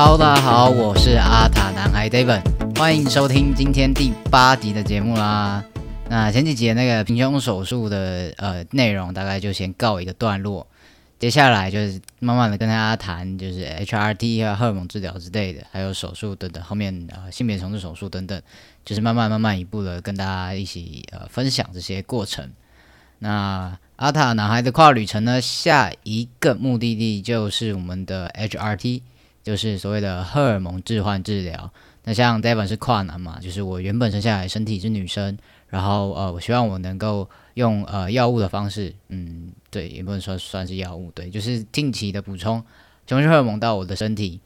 ！Hello，大家好，我是阿塔男孩 David，欢迎收听今天第八集的节目啦。那前几集那个平胸手术的呃内容大概就先告一个段落，接下来就是慢慢的跟大家谈就是 HRT 啊、荷尔蒙治疗之类的，还有手术等等，后面呃性别重置手术等等，就是慢慢慢慢一步的跟大家一起呃分享这些过程。那阿塔男孩的跨旅程呢，下一个目的地就是我们的 HRT。就是所谓的荷尔蒙置换治疗。那像 Devon 是跨男嘛，就是我原本生下来身体是女生，然后呃，我希望我能够用呃药物的方式，嗯，对，也不能说算是药物，对，就是定期的补充雄性荷尔蒙到我的身体，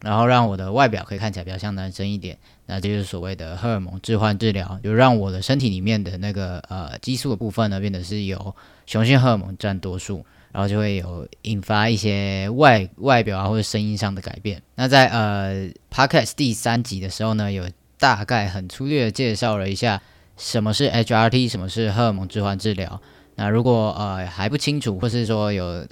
然后让我的外表可以看起来比较像男生一点。那这就是所谓的荷尔蒙置换治疗，就让我的身体里面的那个呃激素的部分呢，变得是由雄性荷尔蒙占多数。然后就会有引发一些外外表啊或者声音上的改变。那在呃 podcast 第三集的时候呢，有大概很粗略的介绍了一下什么是 HRT，什么是荷尔蒙置换治疗。那如果呃还不清楚，或是说有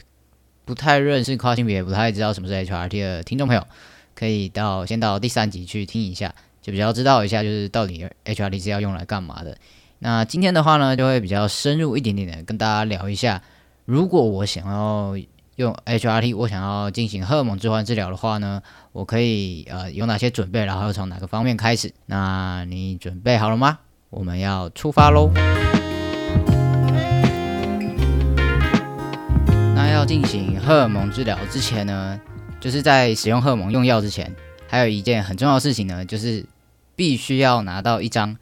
不太认识跨性别、不太知道什么是 HRT 的听众朋友，可以到先到第三集去听一下，就比较知道一下就是到底 HRT 是要用来干嘛的。那今天的话呢，就会比较深入一点点的跟大家聊一下。如果我想要用 HRT，我想要进行荷尔蒙置换治疗的话呢，我可以呃有哪些准备，然后从哪个方面开始？那你准备好了吗？我们要出发喽！那要进行荷尔蒙治疗之前呢，就是在使用荷尔蒙用药之前，还有一件很重要的事情呢，就是必须要拿到一张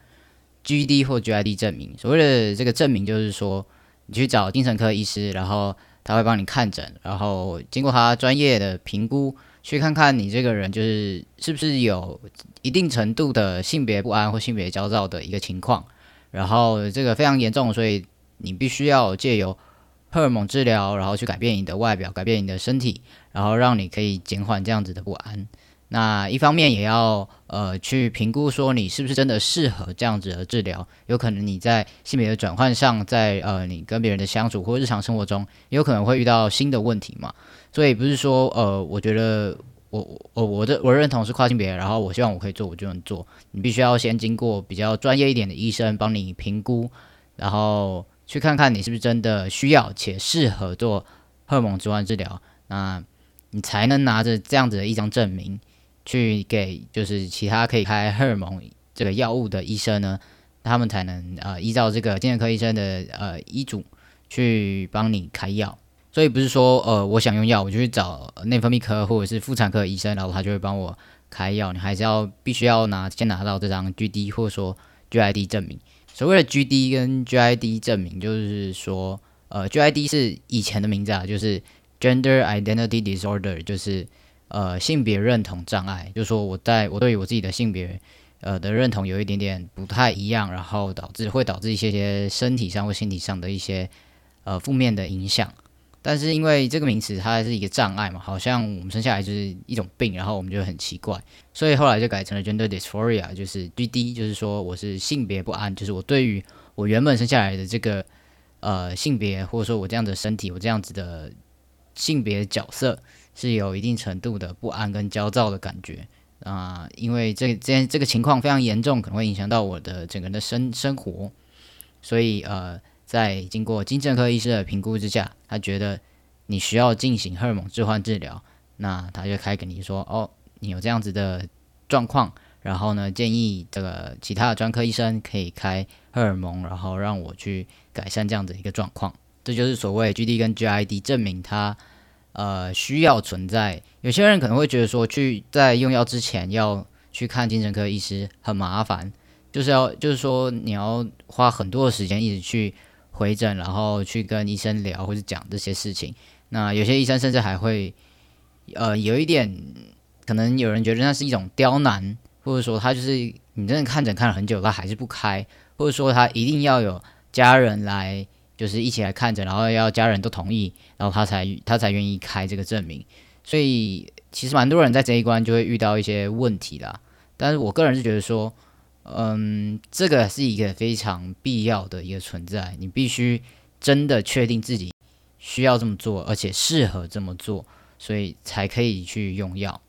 GD 或 GID 证明。所谓的这个证明，就是说。你去找精神科医师，然后他会帮你看诊，然后经过他专业的评估，去看看你这个人就是是不是有一定程度的性别不安或性别焦躁的一个情况，然后这个非常严重，所以你必须要借由荷尔蒙治疗，然后去改变你的外表，改变你的身体，然后让你可以减缓这样子的不安。那一方面也要呃去评估说你是不是真的适合这样子的治疗，有可能你在性别的转换上，在呃你跟别人的相处或日常生活中，也有可能会遇到新的问题嘛。所以不是说呃我觉得我我我的我认同是跨性别，然后我希望我可以做我就能做，你必须要先经过比较专业一点的医生帮你评估，然后去看看你是不是真的需要且适合做荷尔蒙置换治疗，那你才能拿着这样子的一张证明。去给就是其他可以开荷尔蒙这个药物的医生呢，他们才能呃依照这个精神科医生的呃医嘱去帮你开药。所以不是说呃我想用药我就去找内分泌科或者是妇产科医生，然后他就会帮我开药。你还是要必须要拿先拿到这张 GD 或者说 GID 证明。所谓的 GD 跟 GID 证明，就是说呃 GID 是以前的名字啊，就是 Gender Identity Disorder，就是。呃，性别认同障碍，就是说我在我对于我自己的性别，呃的认同有一点点不太一样，然后导致会导致一些些身体上或心理上的一些呃负面的影响。但是因为这个名词它是一个障碍嘛，好像我们生下来就是一种病，然后我们就很奇怪，所以后来就改成了 gender dysphoria，就是 GD，就是说我是性别不安，就是我对于我原本生下来的这个呃性别，或者说我这样的身体，我这样子的性别角色。是有一定程度的不安跟焦躁的感觉啊，因为这这这个情况非常严重，可能会影响到我的整个人的生生活，所以呃，在经过精神科医师的评估之下，他觉得你需要进行荷尔蒙置换治疗，那他就开给你说，哦，你有这样子的状况，然后呢，建议这个其他的专科医生可以开荷尔蒙，然后让我去改善这样的一个状况，这就是所谓 GD 跟 GID 证明他。呃，需要存在。有些人可能会觉得说，去在用药之前要去看精神科医师很麻烦，就是要就是说你要花很多的时间一直去回诊，然后去跟医生聊或者讲这些事情。那有些医生甚至还会呃有一点可能有人觉得那是一种刁难，或者说他就是你真的看诊看了很久，他还是不开，或者说他一定要有家人来，就是一起来看诊，然后要家人都同意，然后他才他才愿意开这个证明。所以其实蛮多人在这一关就会遇到一些问题啦。但是我个人是觉得说，嗯，这个是一个非常必要的一个存在，你必须真的确定自己需要这么做，而且适合这么做，所以才可以去用药。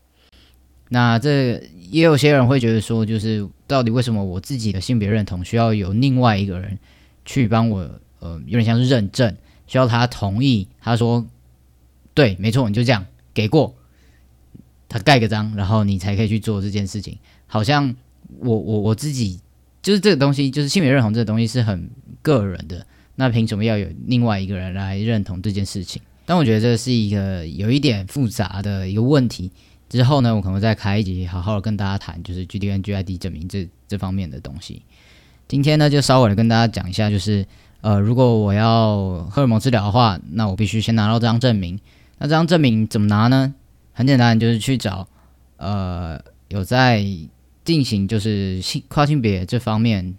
那这也有些人会觉得说，就是到底为什么我自己的性别认同需要有另外一个人去帮我，呃，有点像是认证，需要他同意，他说对，没错，你就这样给过，他盖个章，然后你才可以去做这件事情。好像我我我自己就是这个东西，就是性别认同这个东西是很个人的，那凭什么要有另外一个人来认同这件事情？但我觉得这是一个有一点复杂的一个问题。之后呢，我可能再开一集，好好的跟大家谈，就是 G D N G I D 证明这这方面的东西。今天呢，就稍微的跟大家讲一下，就是呃，如果我要荷尔蒙治疗的话，那我必须先拿到这张证明。那这张证明怎么拿呢？很简单，就是去找呃有在进行就是性跨性别这方面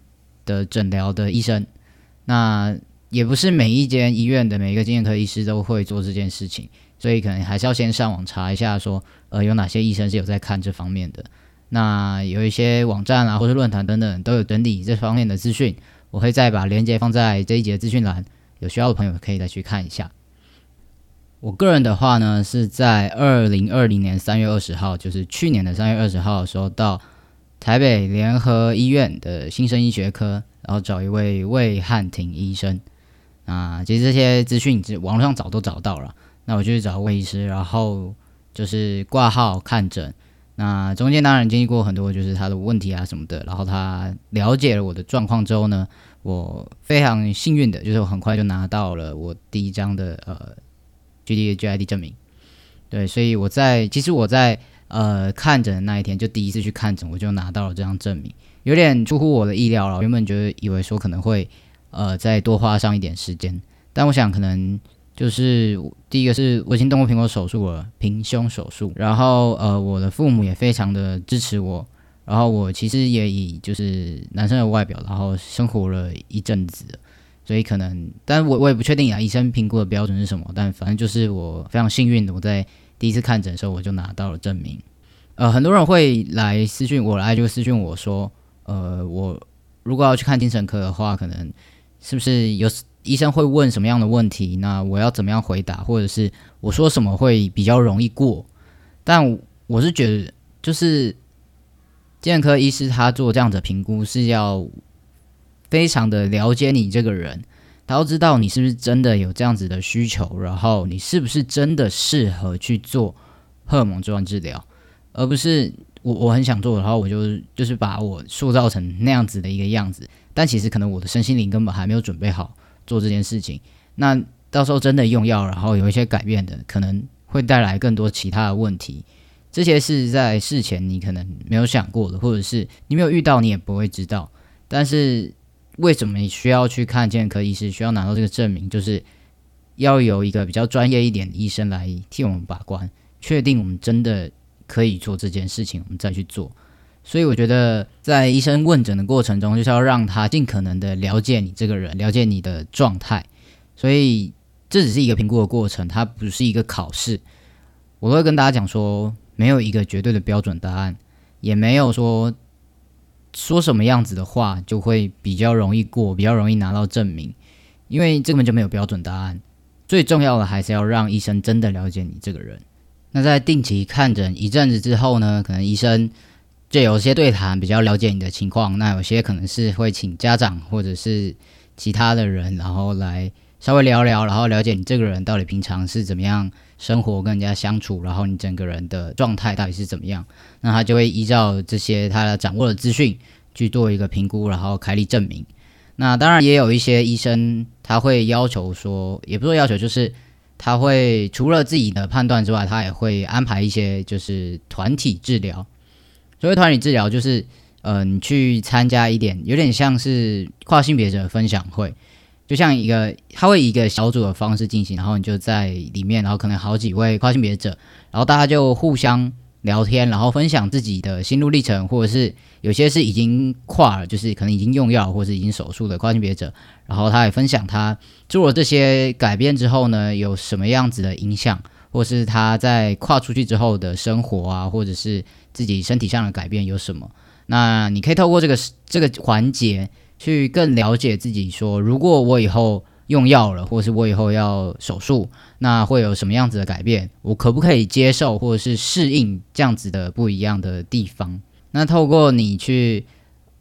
的诊疗的医生。那也不是每一间医院的每一个经验科医师都会做这件事情。所以可能还是要先上网查一下，说呃有哪些医生是有在看这方面的。那有一些网站啊，或者论坛等等都有整理这方面的资讯。我会再把链接放在这一节资讯栏，有需要的朋友可以再去看一下。我个人的话呢，是在二零二零年三月二十号，就是去年的三月二十号的时候，到台北联合医院的新生医学科，然后找一位魏汉庭医生。啊，其实这些资讯网络上早都找到了。那我就去找魏医师，然后就是挂号看诊。那中间当然经历过很多，就是他的问题啊什么的。然后他了解了我的状况之后呢，我非常幸运的，就是我很快就拿到了我第一张的呃 G D G I D 证明。对，所以我在其实我在呃看诊的那一天，就第一次去看诊，我就拿到了这张证明，有点出乎我的意料了。原本觉得以为说可能会呃再多花上一点时间，但我想可能。就是第一个是我已经动过苹果手术了，平胸手术。然后呃，我的父母也非常的支持我。然后我其实也以就是男生的外表，然后生活了一阵子，所以可能，但我我也不确定啊，医生评估的标准是什么。但反正就是我非常幸运的，我在第一次看诊的时候我就拿到了证明。呃，很多人会来私讯我来就私讯我说，呃，我如果要去看精神科的话，可能是不是有？医生会问什么样的问题？那我要怎么样回答？或者是我说什么会比较容易过？但我是觉得，就是健科医师他做这样的评估是要非常的了解你这个人，他要知道你是不是真的有这样子的需求，然后你是不是真的适合去做荷尔蒙置换治疗，而不是我我很想做，然后我就就是把我塑造成那样子的一个样子，但其实可能我的身心灵根本还没有准备好。做这件事情，那到时候真的用药，然后有一些改变的，可能会带来更多其他的问题。这些是在事前你可能没有想过的，或者是你没有遇到，你也不会知道。但是为什么你需要去看健科医师，需要拿到这个证明，就是要有一个比较专业一点的医生来替我们把关，确定我们真的可以做这件事情，我们再去做。所以我觉得，在医生问诊的过程中，就是要让他尽可能的了解你这个人，了解你的状态。所以这只是一个评估的过程，它不是一个考试。我都会跟大家讲说，没有一个绝对的标准答案，也没有说说什么样子的话就会比较容易过，比较容易拿到证明，因为这根本就没有标准答案。最重要的还是要让医生真的了解你这个人。那在定期看诊一阵子之后呢，可能医生。就有些对谈比较了解你的情况，那有些可能是会请家长或者是其他的人，然后来稍微聊聊，然后了解你这个人到底平常是怎么样生活跟人家相处，然后你整个人的状态到底是怎么样，那他就会依照这些他掌握的资讯去做一个评估，然后开立证明。那当然也有一些医生他会要求说，也不是要求，就是他会除了自己的判断之外，他也会安排一些就是团体治疗。所谓团体治疗，就是，呃，去参加一点，有点像是跨性别者分享会，就像一个，他会以一个小组的方式进行，然后你就在里面，然后可能好几位跨性别者，然后大家就互相聊天，然后分享自己的心路历程，或者是有些是已经跨了，就是可能已经用药或者已经手术的跨性别者，然后他也分享他做了这些改变之后呢，有什么样子的影响，或是他在跨出去之后的生活啊，或者是自己身体上的改变有什么？那你可以透过这个这个环节去更了解自己，说如果我以后。用药了，或是我以后要手术，那会有什么样子的改变？我可不可以接受或者是适应这样子的不一样的地方？那透过你去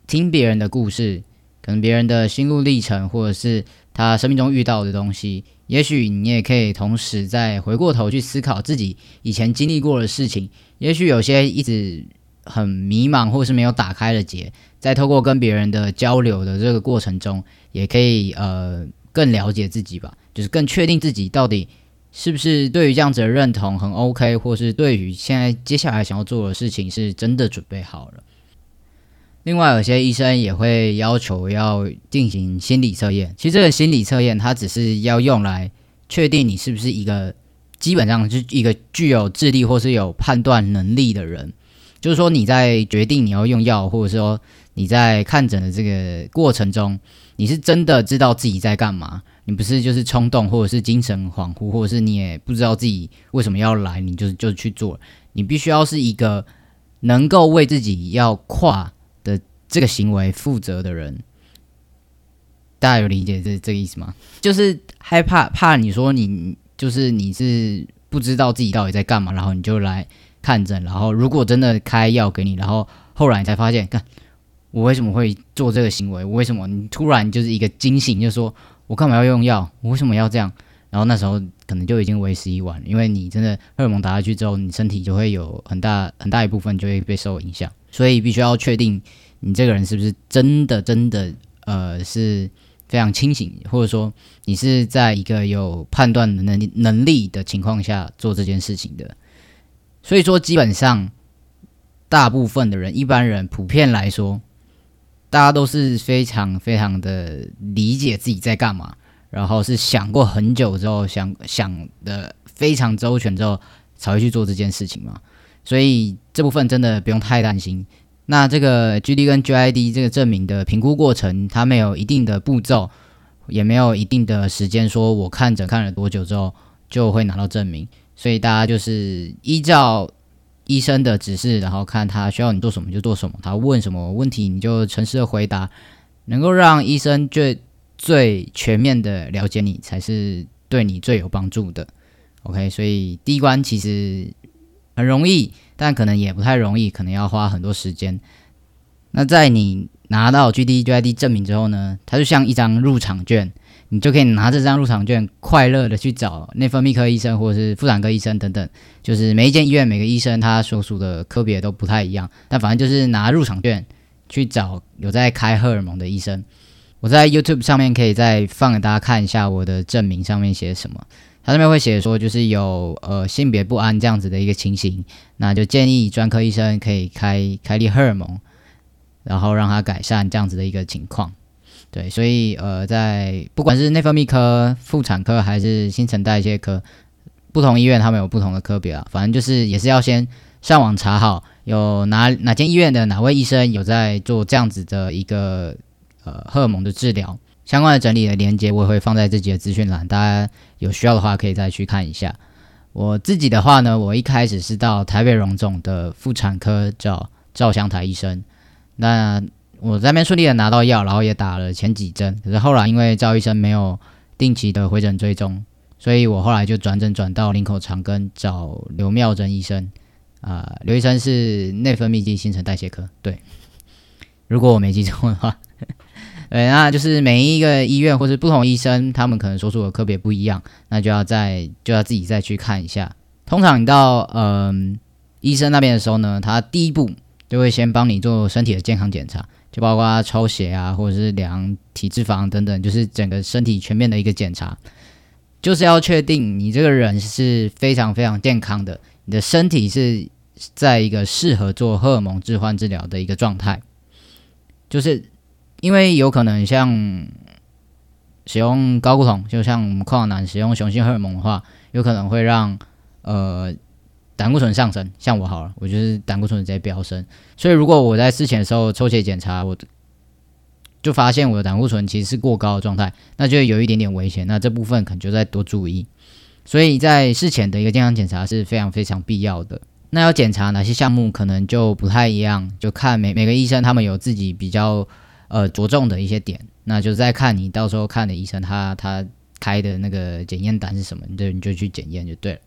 听别人的故事，可能别人的心路历程，或者是他生命中遇到的东西，也许你也可以同时再回过头去思考自己以前经历过的事情。也许有些一直很迷茫，或是没有打开的结，在透过跟别人的交流的这个过程中，也可以呃。更了解自己吧，就是更确定自己到底是不是对于这样子的认同很 OK，或是对于现在接下来想要做的事情是真的准备好了。另外，有些医生也会要求要进行心理测验。其实这个心理测验，它只是要用来确定你是不是一个基本上是一个具有智力或是有判断能力的人。就是说你在决定你要用药，或者说你在看诊的这个过程中。你是真的知道自己在干嘛？你不是就是冲动，或者是精神恍惚，或者是你也不知道自己为什么要来，你就就去做。你必须要是一个能够为自己要跨这个行为负责的人。大家有理解这这个意思吗？就是害怕怕你说你就是你是不知道自己到底在干嘛，然后你就来看诊，然后如果真的开药给你，然后后来你才发现，看。我为什么会做这个行为？我为什么你突然就是一个惊醒，就说我干嘛要用药？我为什么要这样？然后那时候可能就已经为时已晚，因为你真的荷尔蒙打下去之后，你身体就会有很大很大一部分就会被受影响。所以必须要确定你这个人是不是真的真的呃是非常清醒，或者说你是在一个有判断能力能力的情况下做这件事情的。所以说，基本上大部分的人，一般人普遍来说。大家都是非常非常的理解自己在干嘛，然后是想过很久之后，想想的非常周全之后才会去做这件事情嘛。所以这部分真的不用太担心。那这个 GD 跟 GID 这个证明的评估过程，它没有一定的步骤，也没有一定的时间，说我看诊看了多久之后就会拿到证明。所以大家就是依照。医生的指示，然后看他需要你做什么就做什么，他问什么问题你就诚实的回答，能够让医生最最全面的了解你，才是对你最有帮助的。OK，所以第一关其实很容易，但可能也不太容易，可能要花很多时间。那在你拿到 GD、GID 证明之后呢，它就像一张入场券。你就可以拿这张入场券，快乐的去找内分泌科医生或者是妇产科医生等等。就是每一间医院每个医生他所属的科别都不太一样，但反正就是拿入场券去找有在开荷尔蒙的医生。我在 YouTube 上面可以再放给大家看一下我的证明上面写什么。它上面会写说，就是有呃性别不安这样子的一个情形，那就建议专科医生可以开开立荷尔蒙，然后让他改善这样子的一个情况。对，所以呃，在不管是内分泌科、妇产科还是新陈代谢科，不同医院他们有不同的科别啊。反正就是也是要先上网查好，有哪哪间医院的哪位医生有在做这样子的一个呃荷尔蒙的治疗，相关的整理的链接我也会放在自己的资讯栏，大家有需要的话可以再去看一下。我自己的话呢，我一开始是到台北荣总的妇产科找赵香台医生，那。我在那边顺利的拿到药，然后也打了前几针，可是后来因为赵医生没有定期的回诊追踪，所以我后来就转诊转到林口长庚找刘妙珍医生。啊，刘医生是内分泌及新陈代谢科。对，如果我没记错的话，对，那就是每一个医院或是不同医生，他们可能说出的科别不一样，那就要再就要自己再去看一下。通常你到嗯医生那边的时候呢，他第一步就会先帮你做身体的健康检查。就包括抽血啊，或者是量体脂肪等等，就是整个身体全面的一个检查，就是要确定你这个人是非常非常健康的，你的身体是在一个适合做荷尔蒙置换治疗的一个状态。就是因为有可能像使用高固酮，就像我们矿男使用雄性荷尔蒙的话，有可能会让呃胆固醇上升，像我好了，我就是胆固醇直接飙升。所以如果我在事前的时候抽血检查，我就发现我的胆固醇其实是过高的状态，那就有一点点危险。那这部分可能就再多注意。所以在事前的一个健康检查是非常非常必要的。那要检查哪些项目，可能就不太一样，就看每每个医生他们有自己比较呃着重的一些点。那就再看你到时候看的医生他他开的那个检验单是什么，你就你就去检验就对了。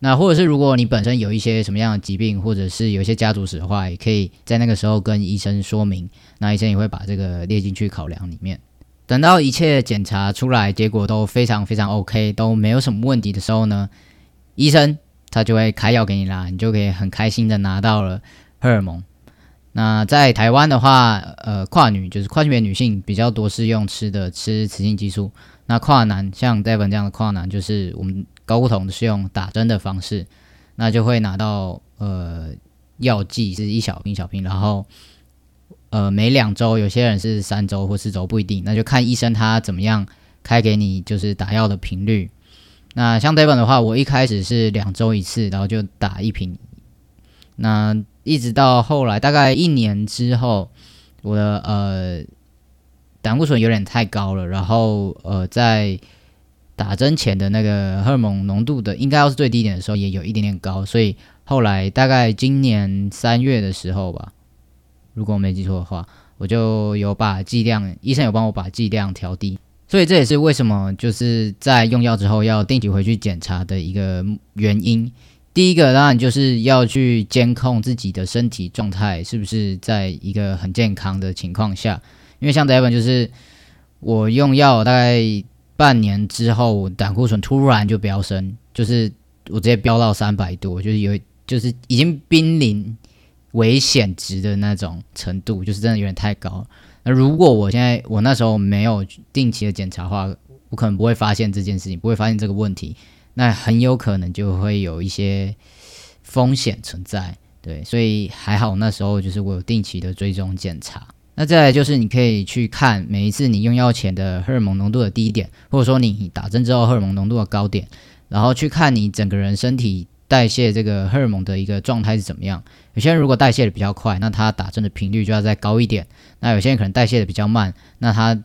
那或者是如果你本身有一些什么样的疾病，或者是有一些家族史的话，也可以在那个时候跟医生说明，那医生也会把这个列进去考量里面。等到一切检查出来，结果都非常非常 OK，都没有什么问题的时候呢，医生他就会开药给你啦，你就可以很开心的拿到了荷尔蒙。那在台湾的话，呃，跨女就是跨性别女性比较多是用吃的吃雌性激素，那跨男像 Devon 这样的跨男就是我们。高不同是用打针的方式，那就会拿到呃药剂是一小瓶小瓶，然后呃每两周，有些人是三周或四周不一定，那就看医生他怎么样开给你就是打药的频率。那像 Devon 的话，我一开始是两周一次，然后就打一瓶，那一直到后来大概一年之后，我的呃胆固醇有点太高了，然后呃在。打针前的那个荷尔蒙浓度的，应该要是最低点的时候，也有一点点高，所以后来大概今年三月的时候吧，如果我没记错的话，我就有把剂量，医生有帮我把剂量调低，所以这也是为什么就是在用药之后要定期回去检查的一个原因。第一个当然就是要去监控自己的身体状态是不是在一个很健康的情况下，因为像 Devon 就是我用药大概。半年之后，胆固醇突然就飙升，就是我直接飙到三百多，就是有，就是已经濒临危险值的那种程度，就是真的有点太高了。那如果我现在我那时候没有定期的检查的话，我可能不会发现这件事情，不会发现这个问题，那很有可能就会有一些风险存在。对，所以还好那时候就是我有定期的追踪检查。那再来就是你可以去看每一次你用药前的荷尔蒙浓度的低点，或者说你打针之后荷尔蒙浓度的高点，然后去看你整个人身体代谢这个荷尔蒙的一个状态是怎么样。有些人如果代谢的比较快，那他打针的频率就要再高一点；那有些人可能代谢的比较慢，那他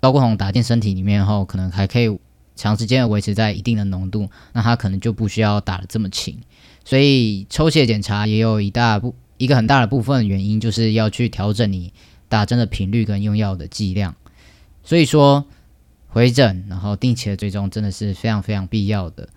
高过酮打进身体里面后，可能还可以长时间的维持在一定的浓度，那他可能就不需要打的这么勤。所以抽血检查也有一大部。一个很大的部分原因就是要去调整你打针的频率跟用药的剂量，所以说回诊然后定期的追踪真的是非常非常必要的。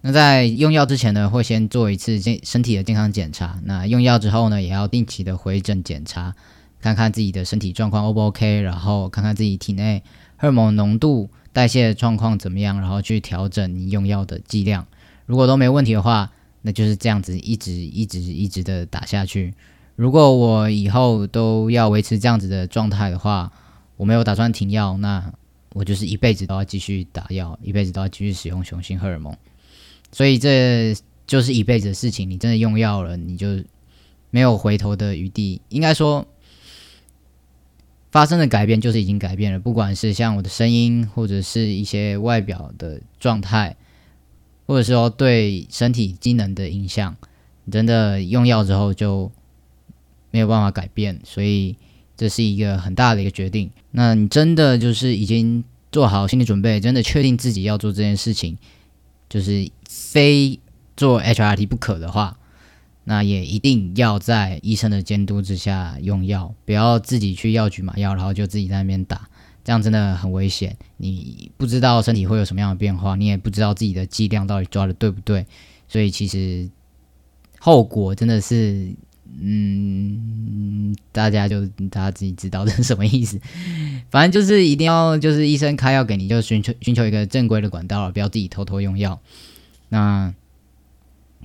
那在用药之前呢，会先做一次健身体的健康检查。那用药之后呢，也要定期的回诊检查，看看自己的身体状况 O 不 OK，然后看看自己体内荷尔蒙浓度、代谢状况怎么样，然后去调整你用药的剂量。如果都没问题的话，那就是这样子，一直一直一直的打下去。如果我以后都要维持这样子的状态的话，我没有打算停药，那我就是一辈子都要继续打药，一辈子都要继续使用雄性荷尔蒙。所以这就是一辈子的事情。你真的用药了，你就没有回头的余地。应该说，发生的改变就是已经改变了，不管是像我的声音，或者是一些外表的状态。或者说对身体机能的影响，真的用药之后就没有办法改变，所以这是一个很大的一个决定。那你真的就是已经做好心理准备，真的确定自己要做这件事情，就是非做 HRT 不可的话，那也一定要在医生的监督之下用药，不要自己去药局买药，然后就自己在那边打。这样真的很危险，你不知道身体会有什么样的变化，你也不知道自己的剂量到底抓的对不对，所以其实后果真的是，嗯，大家就大家自己知道这是什么意思。反正就是一定要就是医生开药给你，就寻求寻求一个正规的管道，不要自己偷偷用药。那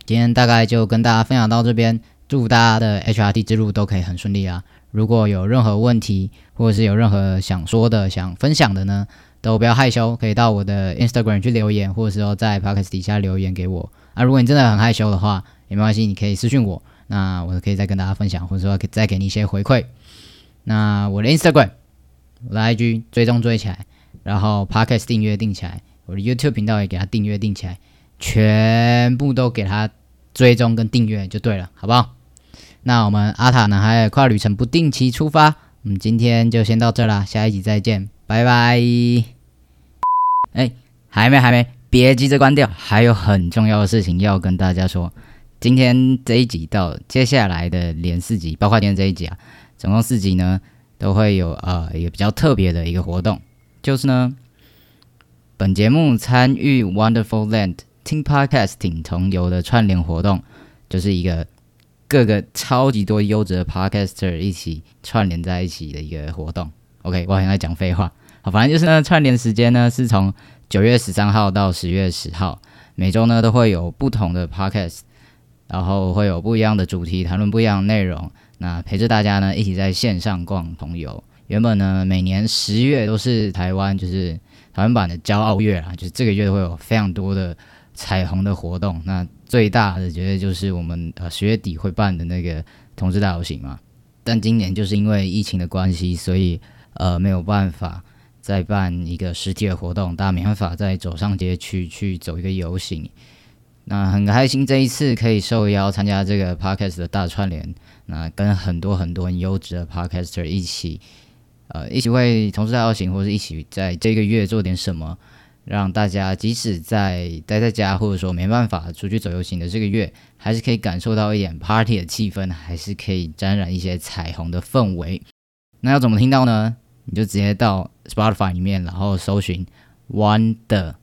今天大概就跟大家分享到这边，祝大家的 HRT 之路都可以很顺利啊！如果有任何问题，或者是有任何想说的、想分享的呢，都不要害羞，可以到我的 Instagram 去留言，或者是说在 Podcast 底下留言给我。啊，如果你真的很害羞的话，也没关系，你可以私信我，那我可以再跟大家分享，或者说再给你一些回馈。那我的 Instagram、我的 IG 追踪追起来，然后 Podcast 订阅订起来，我的 YouTube 频道也给它订阅订起来，全部都给他追踪跟订阅就对了，好不好？那我们阿塔男孩跨旅程不定期出发，我们今天就先到这啦，下一集再见，拜拜。哎，还没还没，别急着关掉，还有很重要的事情要跟大家说。今天这一集到接下来的连四集，包括今天这一集啊，总共四集呢，都会有呃一个比较特别的一个活动，就是呢，本节目参与 Wonderful Land 听 podcast 听同游的串联活动，就是一个各个超级多优质的 Podcaster 一起串联在一起的一个活动。OK，我好像在讲废话，好，反正就是呢，串联时间呢是从九月十三号到十月十号，每周呢都会有不同的 Podcast。然后会有不一样的主题，谈论不一样的内容。那陪着大家呢，一起在线上逛朋友。原本呢，每年十月都是台湾就是台湾版的骄傲月啊，就是这个月会有非常多的彩虹的活动。那最大的绝对就是我们呃十月底会办的那个同志大游行嘛。但今年就是因为疫情的关系，所以呃没有办法再办一个实体的活动，大家没办法再走上街去去走一个游行。那很开心，这一次可以受邀参加这个 podcast 的大串联，那跟很多很多优质的 podcaster 一起，呃，一起为同事大游行，或者一起在这个月做点什么，让大家即使在待在家，或者说没办法出去走游行的这个月，还是可以感受到一点 party 的气氛，还是可以沾染一些彩虹的氛围。那要怎么听到呢？你就直接到 Spotify 里面，然后搜寻 Wonder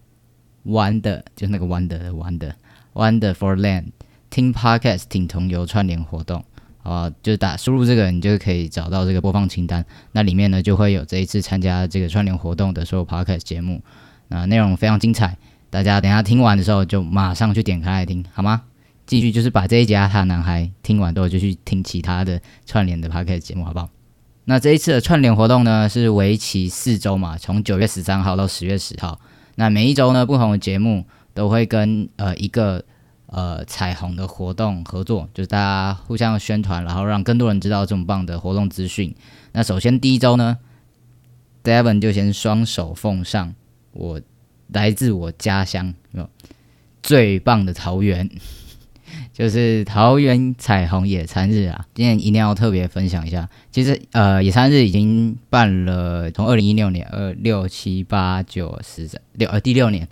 Wonder，就是那个 Wonder Wonder。Wonder for Land 听 Podcast 听同游串联活动啊，就打输入这个，你就可以找到这个播放清单。那里面呢就会有这一次参加这个串联活动的所有 Podcast 节目，啊内容非常精彩。大家等下听完的时候就马上去点开来听，好吗？继续就是把这一集阿塔男孩听完之后，就去听其他的串联的 p o c a s t 节目，好不好？那这一次的串联活动呢是为期四周嘛，从九月十三号到十月十号。那每一周呢不同的节目。都会跟呃一个呃彩虹的活动合作，就是大家互相宣传，然后让更多人知道这么棒的活动资讯。那首先第一周呢，Devon 就先双手奉上，我来自我家乡，最棒的桃园，就是桃园彩虹野餐日啊！今天一定要特别分享一下。其实呃野餐日已经办了，从二零一六年二六七八九十六呃第六年。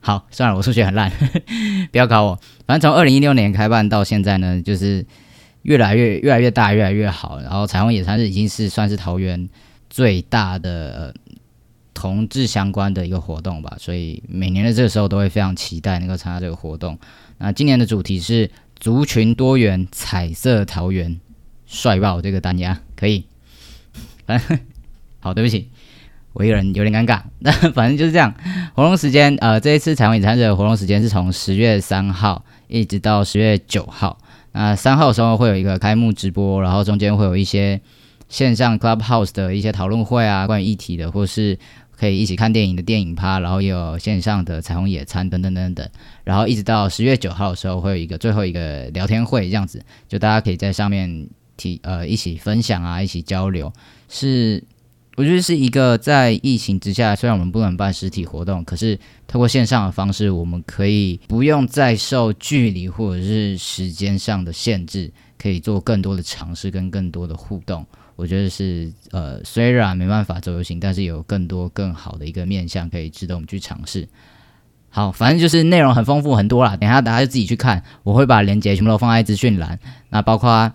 好，算了，我数学很烂，不要考我。反正从二零一六年开办到现在呢，就是越来越越来越大，越来越好。然后彩虹野餐日已经是算是桃园最大的同志相关的一个活动吧，所以每年的这个时候都会非常期待能够参加这个活动。那今年的主题是族群多元彩色桃园，帅爆这个单押可以。好，对不起。我一个人有点尴尬，那反正就是这样。活动时间，呃，这一次彩虹野餐日的活动时间是从十月三号一直到十月九号。那三号的时候会有一个开幕直播，然后中间会有一些线上 Clubhouse 的一些讨论会啊，关于议题的，或是可以一起看电影的电影趴，然后也有线上的彩虹野餐等等等等。然后一直到十月九号的时候会有一个最后一个聊天会，这样子就大家可以在上面提呃一起分享啊，一起交流是。我觉得是一个在疫情之下，虽然我们不能办实体活动，可是透过线上的方式，我们可以不用再受距离或者是时间上的限制，可以做更多的尝试跟更多的互动。我觉得是呃，虽然没办法走游行，但是有更多更好的一个面向可以值得我们去尝试。好，反正就是内容很丰富很多啦，等下大家就自己去看，我会把链接全部都放在资讯栏，那包括。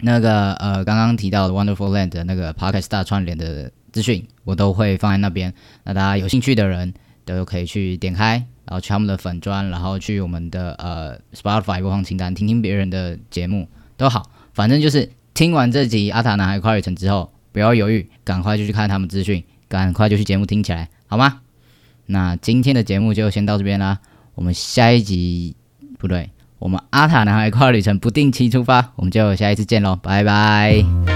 那个呃，刚刚提到的 Wonderful Land 的那个 Podcast 大串联的资讯，我都会放在那边。那大家有兴趣的人都可以去点开，然后去他们的粉砖，然后去我们的呃 Spotify 播放清单听听别人的节目都好。反正就是听完这集阿塔男孩跨旅程之后，不要犹豫，赶快就去看他们资讯，赶快就去节目听起来，好吗？那今天的节目就先到这边啦，我们下一集不对。我们阿塔男孩跨旅程不定期出发，我们就下一次见喽，拜拜。